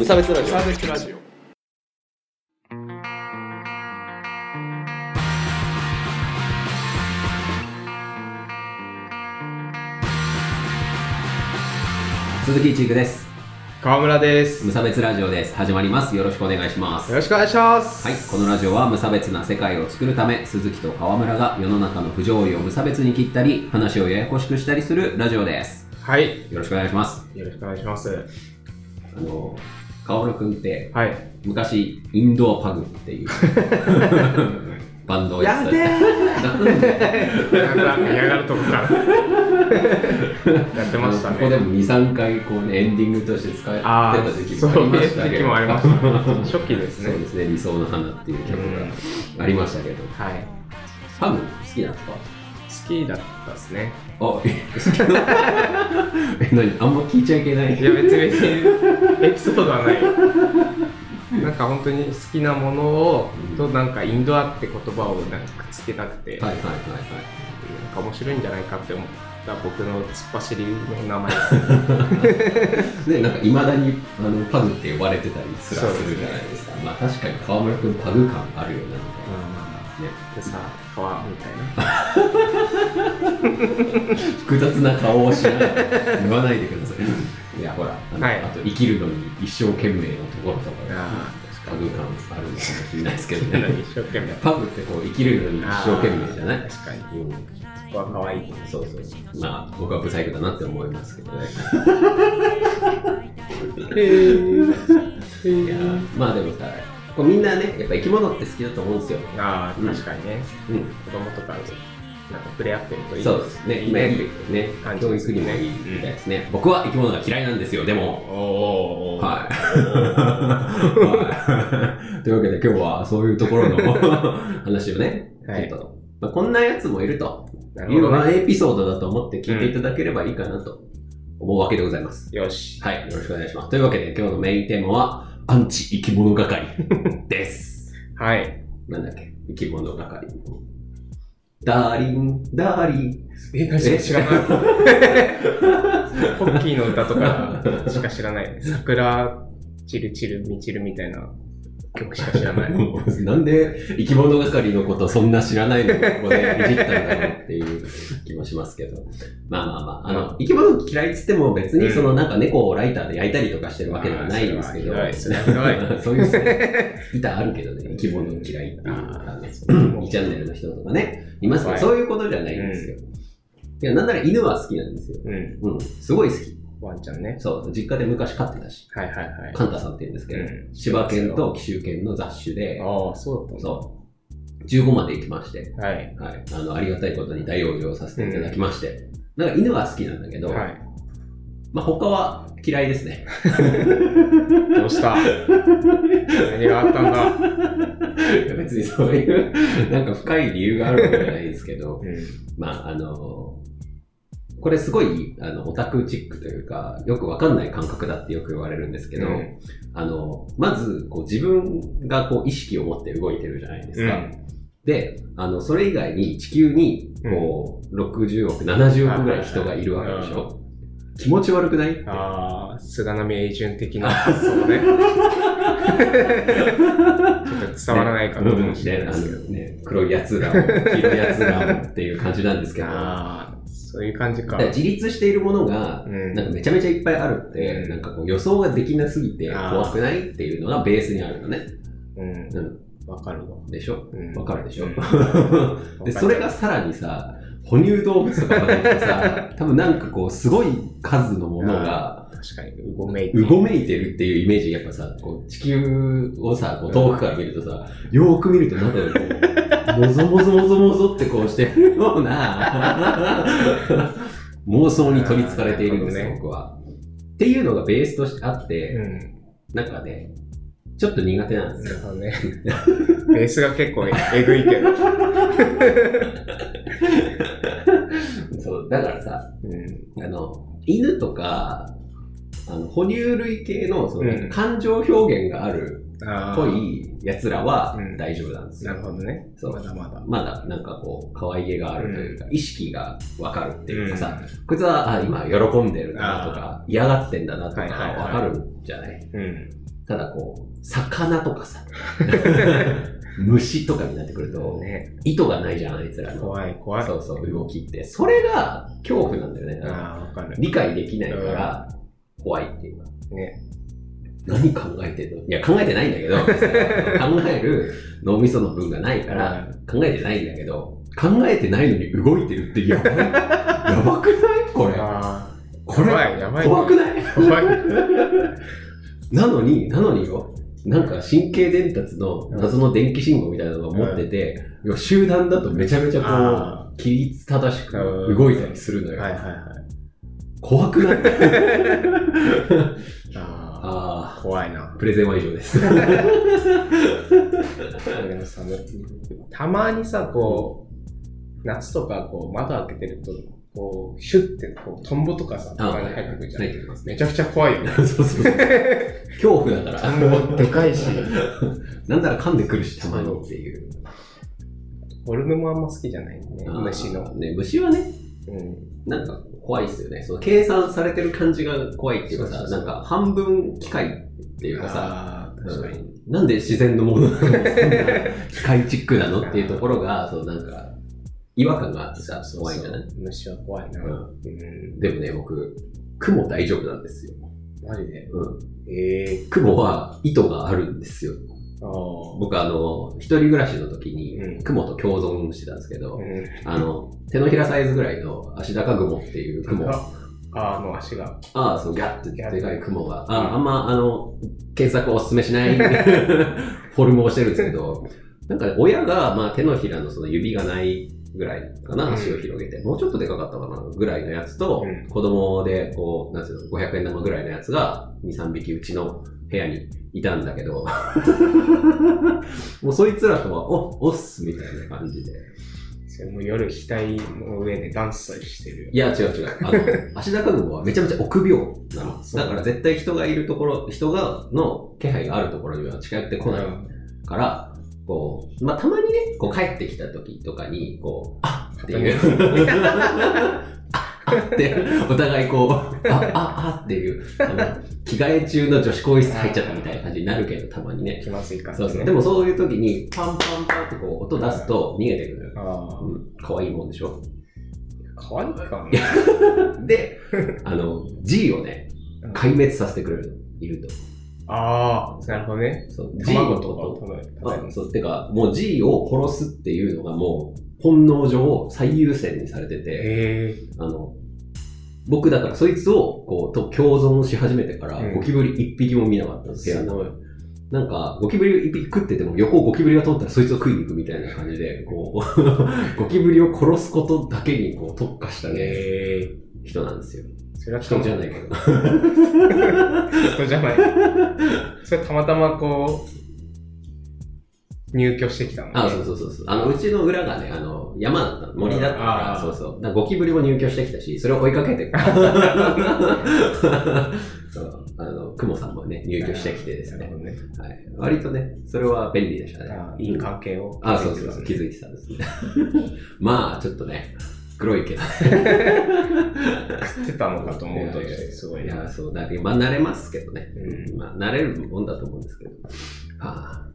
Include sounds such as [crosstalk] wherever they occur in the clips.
無差別ラジオ。サーベスラジオ。鈴木一育です。川村です。無差別ラジオです。始まります。よろしくお願いします。よろしくお願いします。はい、このラジオは無差別な世界を作るため鈴木と川村が世の中の不条理を無差別に切ったり話をややこしくしたりするラジオです。はい。よろしくお願いします。よろしくお願いします。あの川村くんってはい。昔インドアパグっていう。[laughs] バンドをやってた。やなんでなんか嫌がるとこから。[laughs] やってましたね。ここでも23回こうねエンディングとして使ってあた時期もありましたけど。時期もありました初期ですね。そうですね。理想の花っていう曲がありましたけど。はい。パグ好きなんですか？好きだったですねあ、え、[laughs] え、何？あんま聞いちゃいけない。いや別に別にエピソードはないなんか本当に好きなものをとなんかインドアって言葉をなんかくっつけたくて、はいはいはいはい。なんか面白いんじゃないかって思った僕の突っ走りの名前です [laughs] ね、なんかいまだにあのパグって呼ばれてたりすらするじゃないですか。まあ確かに川村くんパグ感あるよね。ね、でさ川みたいな [laughs] 複雑な顔をしない。言わないでください。いや、ほら、あのはいあと生きるのに一生懸命のところとかあパグ感あるのかもしれないですけどあね。[laughs] 一生懸命パグってこう生きるのに一生懸命じゃない？確かにうんそこは可愛いそうそう。まあ、僕はブサイクだなって思いますけどね。[laughs] いやまあでもさ、こうみんなね、やっぱ生き物って好きだと思うんですよ。ああ確かにねうん。子供とかなんか触れ合ってるといいそうですね。今いいね。感じ教育にもいいみたいですね。僕は生き物が嫌いなんですよ、でも。おおはい。はい。というわけで今日はそういうところの話をね、はいちょっと、まあ、こんなやつもいるとなるほいうどねエピソードだと思って聞いていただければいいかなと思うわけでございます。よしはい、よろしくお願いします。というわけで今日のメインテーマは、アンチ生き物係です。はい。なんだっけ？生き物係。ダーリン、ダーリン。え何え？知らない。ポッキーの歌とかしか知らない。桜チルチルミチルみたいな曲しか知らない [laughs] なんで生き物係のことそんな知らないの？をここでいじったんだろうっていう気もしますけど。まあまあまあ、あの、生き物嫌いっつっても別にそのなんか猫をライターで焼いたりとかしてるわけではないんですけど。[laughs] そういうね、板あるけどね、生き物嫌いっていうああのー2チャンネルの人とかね、いますけど、はい。そういうことじゃないんですよ。いや、なんなら犬は好きなんですよ。うん。うん、すごい好き。ワンちゃんね。そう、実家で昔飼ってたし、はいはいはい。カンタさんって言うんですけど、うん。柴犬と紀州犬の雑種で、ああそうだったそう、15まで行きまして、はい。はい、あの、ありがたいことに大往生させていただきまして、だから犬は好きなんだけど、はい。まあ他は嫌いですね。[laughs] どうした？何があったんだ？いや別にそういう、なんか深い理由があるわけじゃないですけど、うん。まああの、これすごいあのオタクチックというか、よくわかんない感覚だってよく言われるんですけど、うん。あの、まずこう自分がこう意識を持って動いてるじゃないですか。うん。で、あの、それ以外に地球に、こう、60億、70億ぐらい人がいるわけでしょ。気持ち悪くない？ああ菅波永順的な。発想ね [laughs] 伝わらないかもしれないですけど、ねあのね、黒いやつら、黄色いやつらっていう感じなんですけど、そういう感じか。ら自立しているものが、うん。なんかめちゃめちゃいっぱいあるって、うん。なんかこう予想ができなすぎて怖くないっていうのがベースにあるのね。うん。うん。わかるわ。でしょ？うん。わかるでしょ、うん。[laughs] で、それがさらにさ、哺乳動物とかさ、[laughs] 多分なんかこう、すごい数のものが、確かに、うごめいてうごめいてるっていうイメージ、やっぱさ、こう地球をさ、こう遠くから見るとさ、よーく見るとなんだろう、こうもぞもぞもぞもぞってこうしてるような [laughs] 妄想に取り憑かれているんですよ、なるほ僕は。っていうのがベースとしてあって、うん。なんかね、ちょっと苦手なんですよ。ね。[laughs] ベースが結構えぐいけど。だからさ、うん。あの、犬とか、あの、哺乳類系の、その、うん感情表現があるあっぽい奴らはうん大丈夫なんですよ。なるほどね。そうまだまだ。まだ、なんかこう、可愛げがあるというか、意識がわかるっていうかさ、こいつは、あ、今喜んでるなとか、嫌がってんだなとか、はいはいはいわかるんじゃない？うん。ただこう、魚とかさ、[laughs] 虫とかになってくると、ね。意図がないじゃん、あいつらの。怖い、怖い。そうそう、動きって。それが恐怖なんだよね。あかる。理解できないから、怖いっていうか。ね。何考えてんの？いや、考えてないんだけど、[laughs] 考える脳みその分がないから、考えてないんだけど、考えてないのに動いてるってやばい。やばくない？これ。あこれ、怖くない？あ、怖い。[laughs] なのに、なのによ、なんか神経伝達の謎の電気信号みたいなのが持ってて、要は集団だとめちゃめちゃこあう、規律正しく動いたりするのよ。はいはいはい。怖くない？[laughs] あああ、怖いなあ、。プレゼンは以上です。でもさ、たまにさ、こう、夏とかこう窓開けてると、こう、シュッてこう、トンボとかさ、たまに入ってくるじゃん。入ってきますね。めちゃくちゃ怖いよね。[laughs] そうそうそう。[laughs] 恐怖だかトら。ンボでかいし、[laughs] なんなら噛んでくるし、たまにっていう。フォルムもあんま好きじゃないね、虫の。ね、虫はね、うん。なんか怖いっすよね。その計算されてる感じが怖いっていうかさ、なんか半分機械っていうかさ、ああ、確かに。なんで自然のものなの？機械チックなの？っていうところが、そうなんか、違和感があってさ、怖いんじゃない虫は怖いな。ううん。でもね、僕、雲大丈夫なんですよ。マジで？うん。ええ雲は意図があるんですよ。ああ。僕あの、一人暮らしの時にうん雲と共存してたんですけど、うん。あの、手のひらサイズぐらいの足高雲っていう雲。あああの足が。あ、そう、ギャッてでかい雲が。うんああんま、あの、検索おすすめしない [laughs] フォルムをしてるんですけど、なんか親が、まあ手のひらのその指がないぐらいかな、うん足を広げて、もうちょっとでかかったかな、ぐらいのやつと、うん子供で、こう、なんていうの、500円玉ぐらいのやつが、2、3匹うちの部屋にいたんだけど、[laughs] もうそいつらとは、お、おっす、みたいな感じで。それも夜額の上でダンスしてるよ。いや、違う違う。あの、[laughs] 足高雲はめちゃめちゃ臆病なの。だから絶対人がいるところ、人が、の気配があるところには近寄ってこないから、こう、まあ、たまにね、こう帰ってきた時とかに、こう、あっっていう。あっって、[laughs] お互いこう、あ、あ、あっていう、あの、着替え中の女子更衣室入っちゃったみたいな感じになるけど、たまにね。気まずい感じ、ね。そうそう。でもそういう時に、パンパンパンってこう、音出すと逃げてくるのよ。あうん。可愛いもんでしょあ、かわいいかもいや [laughs] で、あの、G をね、壊滅させてくれるの、いると。ああ、なるほどね。そう、G 卵のとかをことそう、てか、もう G を殺すっていうのがもう、本能上最優先にされてて。あの、僕だからそいつを、こう、と共存し始めてから、うんゴキブリ一匹も見なかったんです部屋のすごい。なんか、ゴキブリを一匹食ってても、横をゴキブリが通ったらそいつを食いに行くみたいな感じで、こう、[laughs] ゴキブリを殺すことだけにこう特化したね。人なんですよ。それは人じゃないけど。[laughs] 人じゃない。それたまたまこう、入居してきたのね。あ、そうそうそうそう。あの、うちの裏がね、あの、山だったの、森だったから、そうそう。ゴキブリも入居してきたし、それを追いかけて、[laughs] そう、クモさんもね、入居してきてですねね。はい。割とね、それは便利でしたね。あいい関係を。あ、そうそうそう、気づいてたんですね。[laughs] まあ、ちょっとね、黒いけど。食ってたのかと思うと、すごいな。いや、そう、だまあ、慣れますけどね。うんまあ、慣れるもんだと思うんですけど。はあ、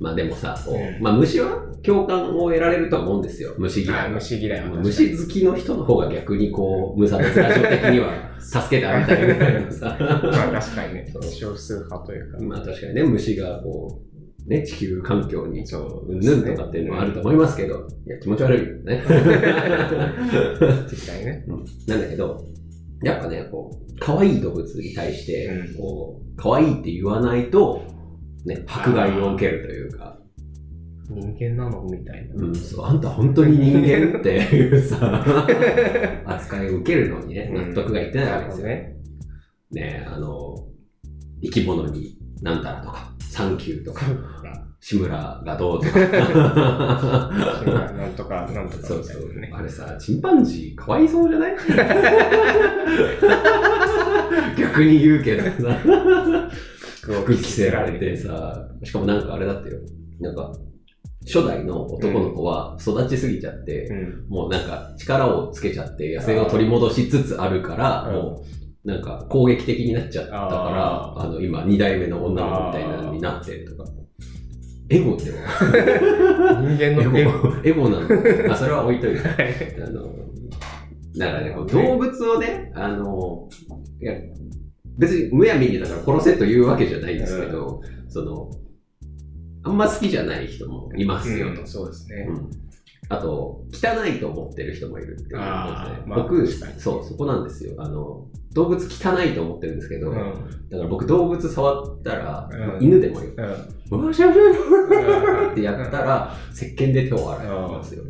まあ、でもさ、まあ、虫は共感を得られるとは思うんですよ。虫嫌い。虫嫌いは。虫好きの人の方が逆にこう、無差別ラジオ的には [laughs] 助けてあげたいぐらいのさ。[laughs] まあ確かにね、少数派というか。まあ確かにね、虫がこう、ね、地球環境に、そううんぬんとかっていうのはあると思いますけど、いや、気持ち悪いよね。実際ね。[laughs] うんなんだけど、やっぱね、こう、可愛い動物に対してう、んこう、可愛いって言わないと、ね、迫害を受けるというか、人間なの？みたいな。うん、そう、あんた本当に人間っていうさ、[laughs] 扱いを受けるのにね、納得がいってないわけですよ。ね。ね、あの、生き物になんたらとか、サンキューとか、志村がどうとか。なんとか、[laughs] なんとかそうそう。あれさ、チンパンジーかわいそうじゃない？[laughs] 逆に言うけどさ、服着せられてさ、しかもなんかあれだったよ。なんか、初代の男の子は育ちすぎちゃって、うん。もうなんか力をつけちゃって野生を取り戻しつつあるから、うんもうなんか攻撃的になっちゃったから、ああの、今、二代目の女の子みたいなのになってるとか。エゴっては人間エのゲーム。ゴ、エゴなの。あ、それは置いといて。はいあの、だからね、動物をね、あの、別にむやみにだから殺せというわけじゃないんですけど、その、あんま好きじゃない人もいますよと。うんそうですね。うんあと、汚いと思ってる人もいるっていうことで、まあ僕、そう、そこなんですよ。あの、動物汚いと思ってるんですけど、うん。だから僕動物触ったら、うん犬でもよ、うん。わしゃしゃしゃってやったら、石鹸で手を洗いますよ。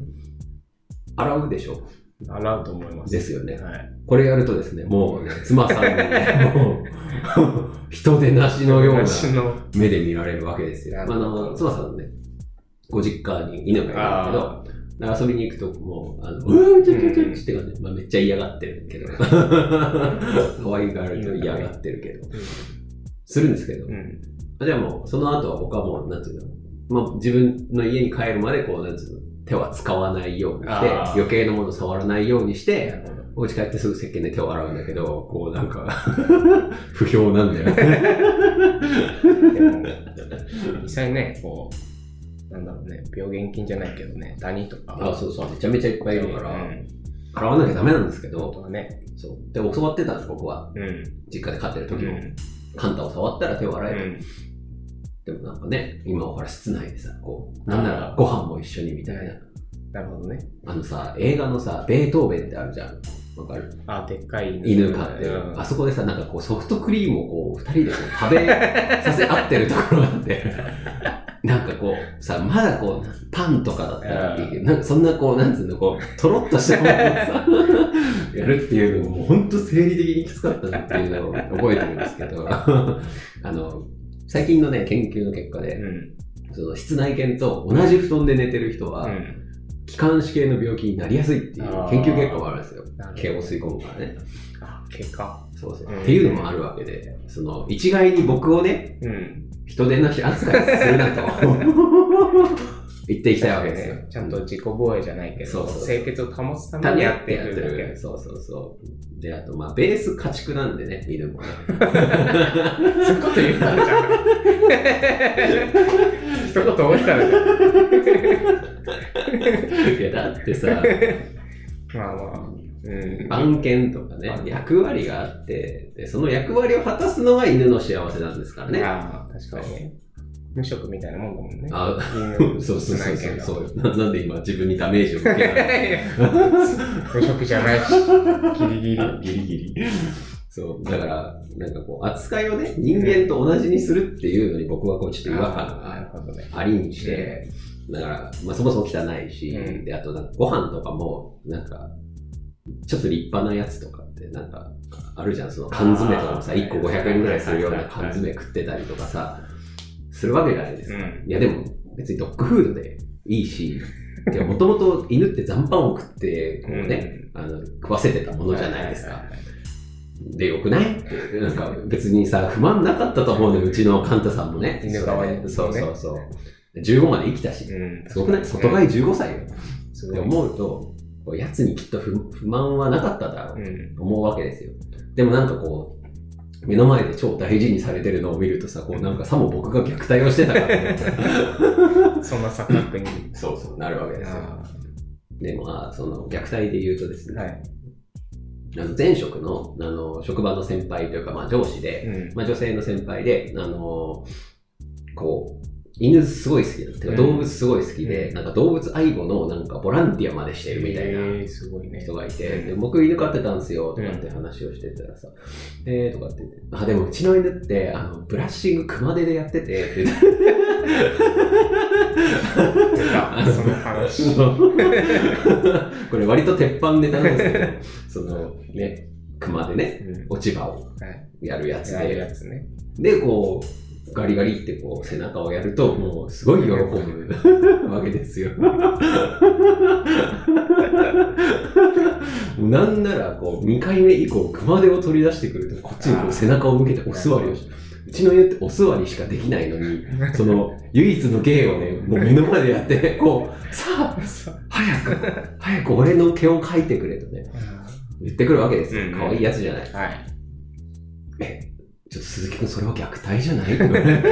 洗うでしょ洗うと思います。ですよね。はい。これやるとですね、もうね、妻さんにね、もう、人でなしのような目で見られるわけですよ。あの、妻さんのね、ご実家に犬がいるんだけど、遊びに行くと、もう、あの、うーん、ちょちょちょって感じ。で、まあ、めっちゃ嫌がってるけど、[laughs] 可愛がると嫌がってるけど、するんですけど、うん。じゃあもう、その後は僕はもう、なんていうの、まあ、自分の家に帰るまで、こう、なんていうの、手は使わないようにして、余計なもの触らないようにして。お家帰ってすぐ石鹸で手を洗うんだけど、こうなんか、[laughs] 不評なんだよね。実際ね、こう、なんだろうね、病原菌じゃないけどね、ダニとか。あ、そうそう、めちゃめちゃいっぱいいるから、うん。洗わなきゃダメなんですけ本当ね。そう。で、教わってたんです、僕は。うん。実家で飼ってるう時も。ん。カンタを触ったら手を洗えと。うんでもなんかね、今はほら室内でさ、こう、なんならご飯も一緒にみたいな。なるほどね。あのさ、映画のさ、ベートーベンってあるじゃん。わかる？あ、でっかい犬飼ってる。うんあそこでさ、なんかこうソフトクリームをこう、二人でこう食べさせ合ってるところがあって、[laughs] なんかこう、さ、まだこう、パンとかだったらいいけど、なんかそんなこう、なんつうの、こう、とろっとしたものをさ、[laughs] やるっていうのも、もう本当生理的にきつかったなっていうのを覚えてるんですけど、[laughs] あの、最近のね、研究の結果で、うん。その室内犬と同じ布団で寝てる人は、うん。気管支系の病気になりやすいっていう研究結果もあるんですよ毛を吸い込むからね。あ、結果。そうそう。うんっていうのもあるわけで、その、一概に僕をね、うん。人手なし扱いするなと [laughs] 言っていきたいわけですよ。ちゃんと自己防衛じゃないけど、清潔を保つためにやってるだけ。そうそうそう。で、あと、まあ、ベース家畜なんでね、犬もね。[laughs] そういうこと言ったらじゃん。[laughs] 一言置いたらじゃん。いや、だってさ、まあまあ。うん。番犬とかね、役割があってで、その役割を果たすのが犬の幸せなんですからね。ああ、確かにね。無職みたいなもんだもんね。あ犬そうそうそうそうな。なんで今自分にダメージを受けない [laughs] 無職じゃないし、ギリギリ。[laughs] ギリギリ。そう。だから、なんかこう、扱いをね、人間と同じにするっていうのに僕はこう、ちょっと違和感が。ありにして、だから、まあそもそも汚いし、うんで、あとなんかご飯とかも、なんか、ちょっと立派なやつとかって、なんか、あるじゃん、その缶詰とかもさ、あー1個500円ぐらいするような缶詰食ってたりとかさ、するわけじゃないですか。うんいやでも、別にドッグフードでいいし、[laughs] もともと犬って残飯を食って、こうね、あの、食わせてたものじゃないですか。で、よくない？って、なんか別にさ、不満なかったと思うのよ、うちのカンタさんもね。犬側にそうそうそう。15まで生きたし、うん。すごくない外側15歳よ。って。思うと、やつにきっと不不満はなかっただろううん。と思うわけですよ。でもなんかこう、目の前で超大事にされてるのを見るとさ、こうなんかさも僕が虐待をしてたから、そんな錯覚に。そうそう、なるわけですよ。あで、まあ、その虐待で言うとですね、あはい。あの前職のあの職場の先輩というか、まあ、上司で、うん。まあ、女性の先輩で、あのこう、犬すごい好きだっていうか、うん動物すごい好きで、うんなんか動物愛護のなんかボランティアまでしてるみたいな。人がいて、で僕犬飼ってたんですよとかって話をしてたらさ、えーとかって言って、あ、でもうちの犬って、あの、ブラッシング熊手でやってて、って言って出た、その話。[laughs] これ割と鉄板ネタなんですけど、そのね、熊でね、うん落ち葉をはい。やるやつで。で、こう、ガリガリってこう背中をやると、もうすごい喜ぶわけですよ。[laughs] なんなら、こう、2回目以降、熊手を取り出してくると、こっちにこう背中を向けてお座りをしうちの家ってお座りしかできないのに、その、唯一の芸をね、もう目の前でやって、こう、さあ、早く、早く俺の毛を描いてくれとね、言ってくるわけですようん。可愛いやつじゃない。はい。え、ちょっと鈴木くんそれは虐待じゃないって言われて。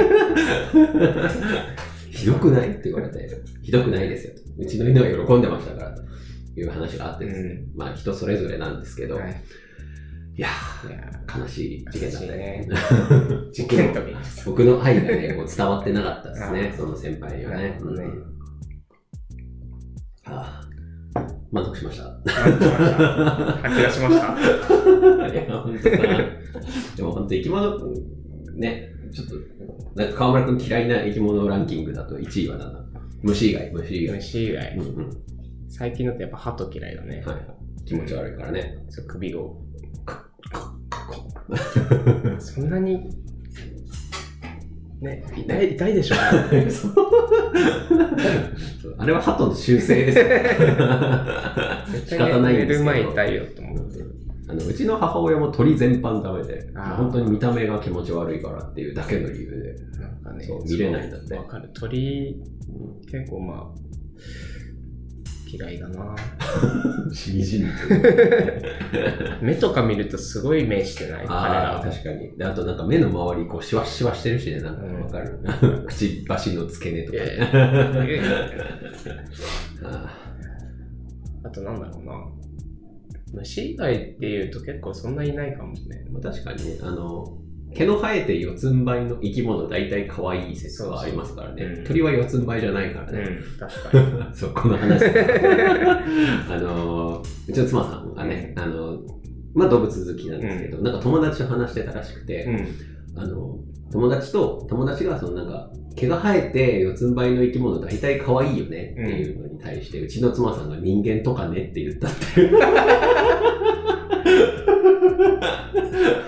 [laughs] ひどくない？って言われて、ひどくないですよ。うちの犬は喜んでましたから、という話があってですね。まあ人それぞれなんですけど、はい。い、や悲しい事件だった。ね。[laughs] 事件と僕の愛がね、こう伝わってなかったですね。[laughs] その先輩にはね。ねうん。あー満足しました。満足しました吐き出しましたいや、本当さ、でも本当生き物、ね、ちょっと、なんか川村くん嫌いな生き物ランキングだと1位は何だ？虫以外、虫以外。虫以外うんうん。最近だとやっぱ鳩嫌いだね、はい。気持ち悪いからね。そう首をそんなにね痛い痛いでしょ [laughs] そう。あれは鳩の習性ですよ。仕方ないんですけど寝る前痛いよと思って。あのうちの母親も鳥全般ダメで、本当に見た目が気持ち悪いからっていうだけの理由で、なんかね見れないんだって。わかる。鳥うん。結構まあ嫌いだな。しみじみと。目とか見るとすごい目してない？彼ああ、ら確かに。で、あとなんか目の周り、こう、シワシワしてるしね、なんかうん。わかる？くちばしの付け根とか。[laughs] ああとなんだろうな。虫以外っていうと結構そんないないかもしれない。確かにね、あの、毛の生えて四つん這いの生き物、大体可愛い説はありますからね。そうそううん鳥は四つん這いじゃないからね。うん確かに [laughs] そう、この話。[laughs] あの、うちの妻さんがね、あの、まあ動物好きなんですけど、なんか友達と話してたらしくて、うんあの、友達と、友達がそのなんか、毛が生えて四つん這いの生き物大体可愛いよねっていうのに対して、うちの妻さんが人間とかねって言ったっていう。[laughs] はそうよ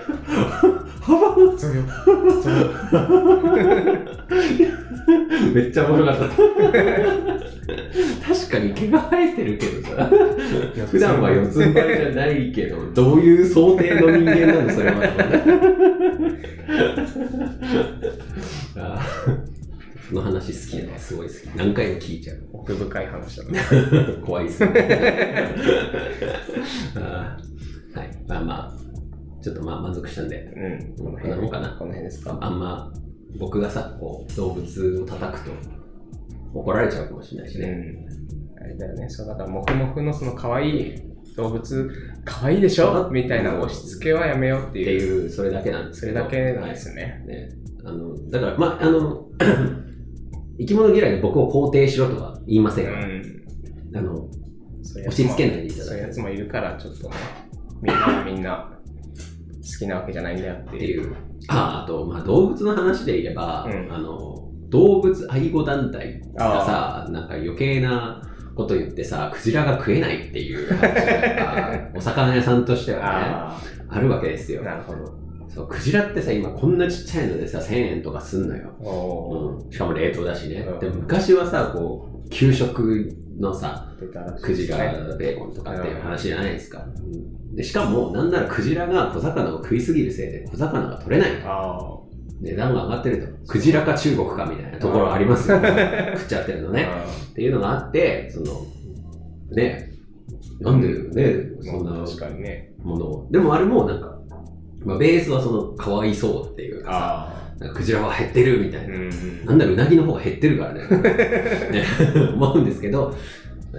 ば [laughs] めっちゃおもろかった。確かに毛が生えてるけどさ、普段は四つん這いじゃないけど、どういう想定の人間なの、それは。[laughs] その話好きだね、すごい好き。何回も聞いちゃう。奥深い話だね [laughs] 怖いっすね。はい。まあまあ、ちょっとまあ満足したんで、うん。このこんなもんかな。この辺ですか。あんま僕がさ、こう、動物を叩くと怒られちゃうかもしれないしね。うん。あれだよね。そうだからモフモフのその可愛い動物可愛いでしょ？みたいな押し付けはやめようってっていういう、それだけなんですそれ。だけなんですよね、ね、あの、だから、まあ、あの、[coughs] 生き物嫌いで僕を肯定しろとは言いませんから、うん。あの、そういうやつも押し付けないでいただそういうやくつもいるからちょっとね。みんながみんな好きなわけじゃないんだよっていうう。あ、あと、まあ、動物の話で言えば、うんあの、動物愛護団体がさ、なんか余計なこと言ってさ、クジラが食えないっていう話が [laughs] お魚屋さんとしてはね、ああるわけですよあ。なるほどそう、クジラってさ、今こんなちっちゃいのでさ、1000円とかすんのよ。うん、しかも冷凍だしねう。んでも昔はさ、こう、給食のさ、クジラベーコンとかっていう話じゃないですか。でしかも、なんならクジラが小魚を食いすぎるせいで小魚が取れない。あ値段が上がってると。クジラか中国かみたいなところありますよ。[laughs] 食っちゃってるのあね。っていうのがあって、その、ね、なんでね、そんなものを。でもあれもなんか、まあ、ベースはその、かわいそうっていうかさ、クジラは減ってるみたいな。うんなんだろう、うなぎの方が減ってるからね。[laughs] ね思うんですけど、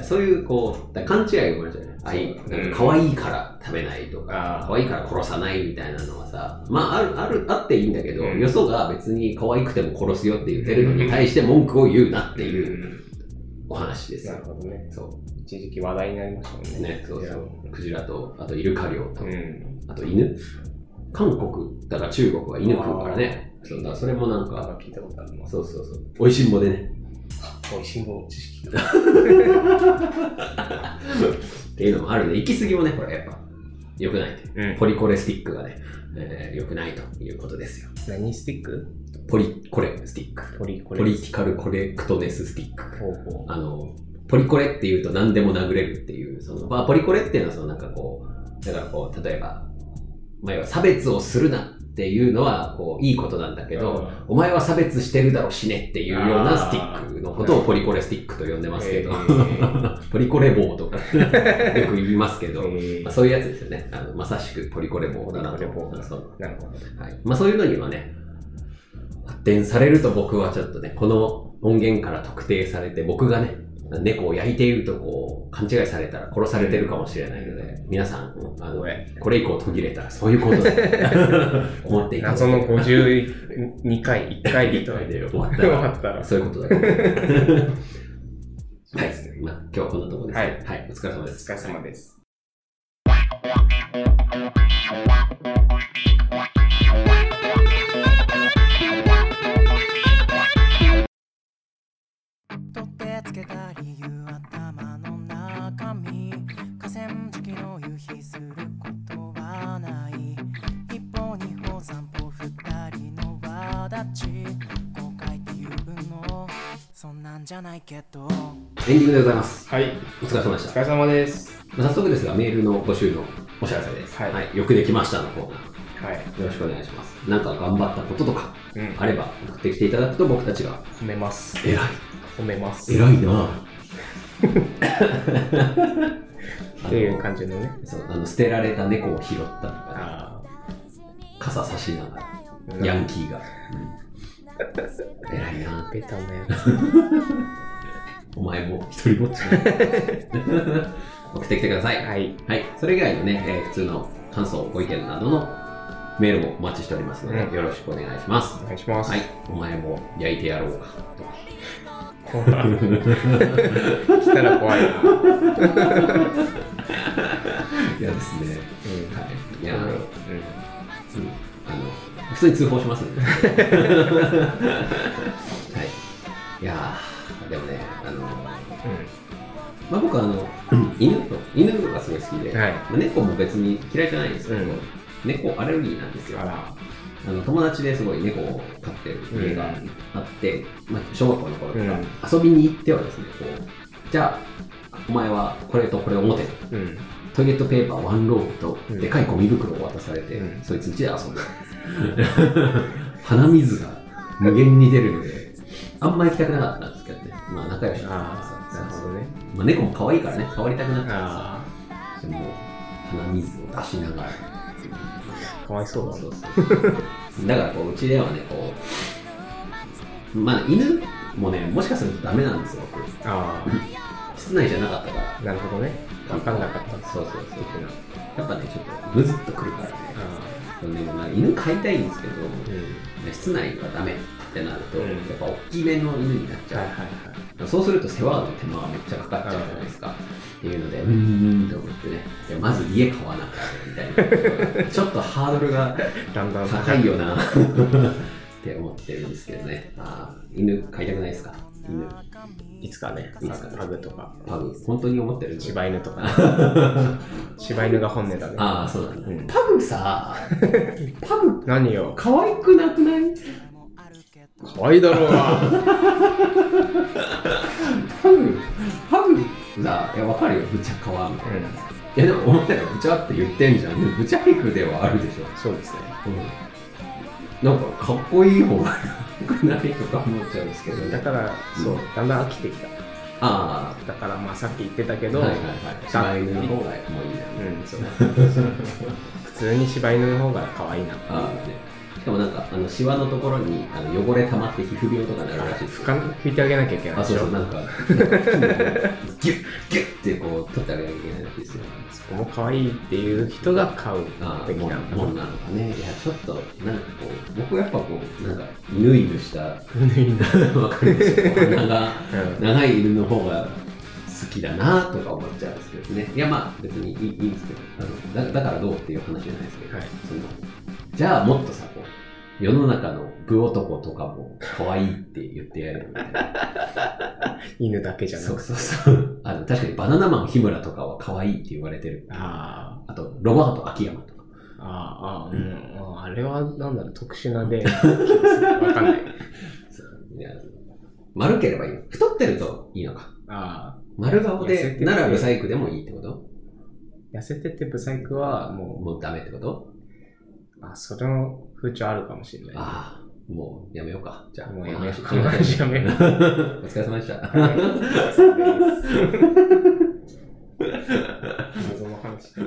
そういう、こう、勘違いが生まれちゃうね。あい可愛いから食べないとか、あ可愛いから殺さないみたいなのはさ、まあ、ある、ある、あっていいんだけど、うんよそが別に可愛くても殺すよって言ってるのに対して文句を言うなっていううお話ですなよ。るほどねそ一時期話題になりましたもんう。ねね、そうそう。クジラと、あとイルカ漁とう、んあと犬。韓国、だから中国は犬食うからね。そうだ、それもなんか、か聞いたことあるなそうそうそう。美味しんぼでね。美味しんぼ知識だっていうのもあるんで、行き過ぎもね、これやっぱ、良くないと。うんポリコレスティックがね、えー良くないということですよ。何スティック？ポリコレスティック。ポリコレポリティカルコレクトネススティック。ほうほあの、ポリコレっていうと何でも殴れるっていう、その、まあ、ポリコレっていうのはそのなんかこう、だからこう、例えば、まあ、要は差別をするなっていうのは、こう、いいことなんだけど、うんお前は差別してるだろ死ねっていうようなスティックのことをポリコレスティックと呼んでますけど、えー [laughs] ポリコレ棒とかよく言いますけど、えーまあ、そういうやつですよね。あのまさしくポリコレ棒だなと。そうなるほど。はい。まあそういうのにはね、発展されると僕はちょっとね、この音源から特定されて、僕がね、猫を焼いているとこう、勘違いされたら殺されてるかもしれないので、皆さん、あのこれ以降途切れたらそういうことだと思っていた謎のれば52回、1回で終終わったら [laughs] わったら。そういうことだと。[laughs] はい。まあ、今日はこんなところです、はいはい。お疲れ様おです。疲れ様です。なんじゃないけどエンディングでございます。はい。お疲れ様でした。お疲れ様です。まあ早速ですが、メールの募集のお知らせです。はいよくできましたのコーナー。はい。よろしくお願いします。なんか頑張ったこととかうん。あれば送ってきていただくと僕たちが褒めます。偉い。褒めます。偉いな [laughs] っていう感じのね。そうあの捨てられた猫を拾ったとか、傘差しながら、あ。ヤンキーが。うん偉いなベタなやお前も一人ぼっちだ。送ってきてください。つ。はい。はい。それ以外のね、えー普通の感想、ご意見などのメールもお待ちしておりますので、うん。よろしくお願いします。お願いします。はい。お前も焼いてやろうか。怖い。来たら怖い。な。嫌ですね。うん。はい。い。や、うん。うんあの、普通に通報しますんで。[laughs] はい。いやー、でもね、あの、まあ、僕はあの、[clears throat] 犬と、犬がすごい好きで、はいまあ猫も別に嫌いじゃないんですけど、うん猫アレルギーなんですよ。あの友達ですごい猫を飼ってる家があって、まあ、小学校の頃とか、うん遊びに行ってはですね、こう、じゃあ、お前はこれとこれを持てと。うん。トイレットペーパーワンロールとうんでかいゴミ袋を渡されて、うんそいつ家で遊んで [laughs] 鼻水が無限に出るのであんまり行きたくなかったんですけどね。まあ仲良しだかなるほどね。まあ、猫も可愛いからね。触りたくなっちゃあうでも鼻水を出しながら。あ、かわいそうだそうそうだからこううちではねこうまあ犬もねもしかするとダメなんですよ僕。あ室内じゃなかったから。あ、なるほどね。わかんなかった。そうそうそう。やっぱねちょっとムズっとくるからね。あでもまあ犬飼いたいんですけど、あ、うん。室内はダメってなると、うん。やっぱ大きめの犬になっちゃう、はいはいはい。そうすると世話の手間がめっちゃかかっちゃうじゃないですか、っていうのでうーんと思ってね。いやまず家買わなきゃみたいな [laughs] ちょっとハードルが高いよな。[laughs] って思ってるんですけどね。あー犬飼いたくないですか？犬いつかね、いつかねパグとか、パグ本当に思ってる柴犬とか、[laughs] 柴犬が本音だね。ああそうなんだ、うんパグさパグ何よ、可愛くなくない？可愛いだろうが。パグパグさいやわかるよぶちゃかわみたいな、いやでも思ったらブチャって言ってんじゃん。ブチャイクではあるでしょ。そうですね。うん。なんかかっこいい方が良くないとか思っちゃうんですけどね。だから、そう、だんだん飽きてきた。あだから、まあさっき言ってたけあ、ど、はいはいはい。柴犬の方がもういいな。うん、そう。[laughs] 普通に柴犬の方が可愛いなっていうかもなんか、あの、シワのところにあの汚れ溜まって皮膚病とかなるらしいです。拭いてあげなきゃいけないあ、そうそう、なんか、ギュッ、ギュッってこう、取ってあげなきゃいけないらしいですよ。そこも可愛いっていう人が買うああ、べきもんなもんなのかね。いや、ちょっと、なんかこう、僕やっぱこう、なんか、犬犬した、わかるでしょ鼻が [laughs] うん。長い犬の方が好きだなとか思っちゃうんですけどね。いや、まあ、別にいいいいんですけど、あのだだからどうっていう話じゃないですけど、はい。そのじゃあもっとさ、こう、世の中の部男とかも可愛いって言ってやるみたいな。[laughs] 犬だけじゃなそうくて。そうそう。あの、確かにバナナマン日村とかは可愛いって言われてる。ああと、ロバート秋山とか。あ、ああ、うん。ああれは、なんだろう、特殊なで、[laughs] わかんない。そういや丸ければいいの。太ってるといいのか。ああ、丸顔でならブサイクでもいいってこと？痩せててブサイクは、ももうダメってこと？う、あ、それの風潮あるかもしれない。ああ、もうやめようか。じゃあ、もうやめよう [laughs] この話やめよう [laughs] お疲れ様でした。[laughs] 謎の話だ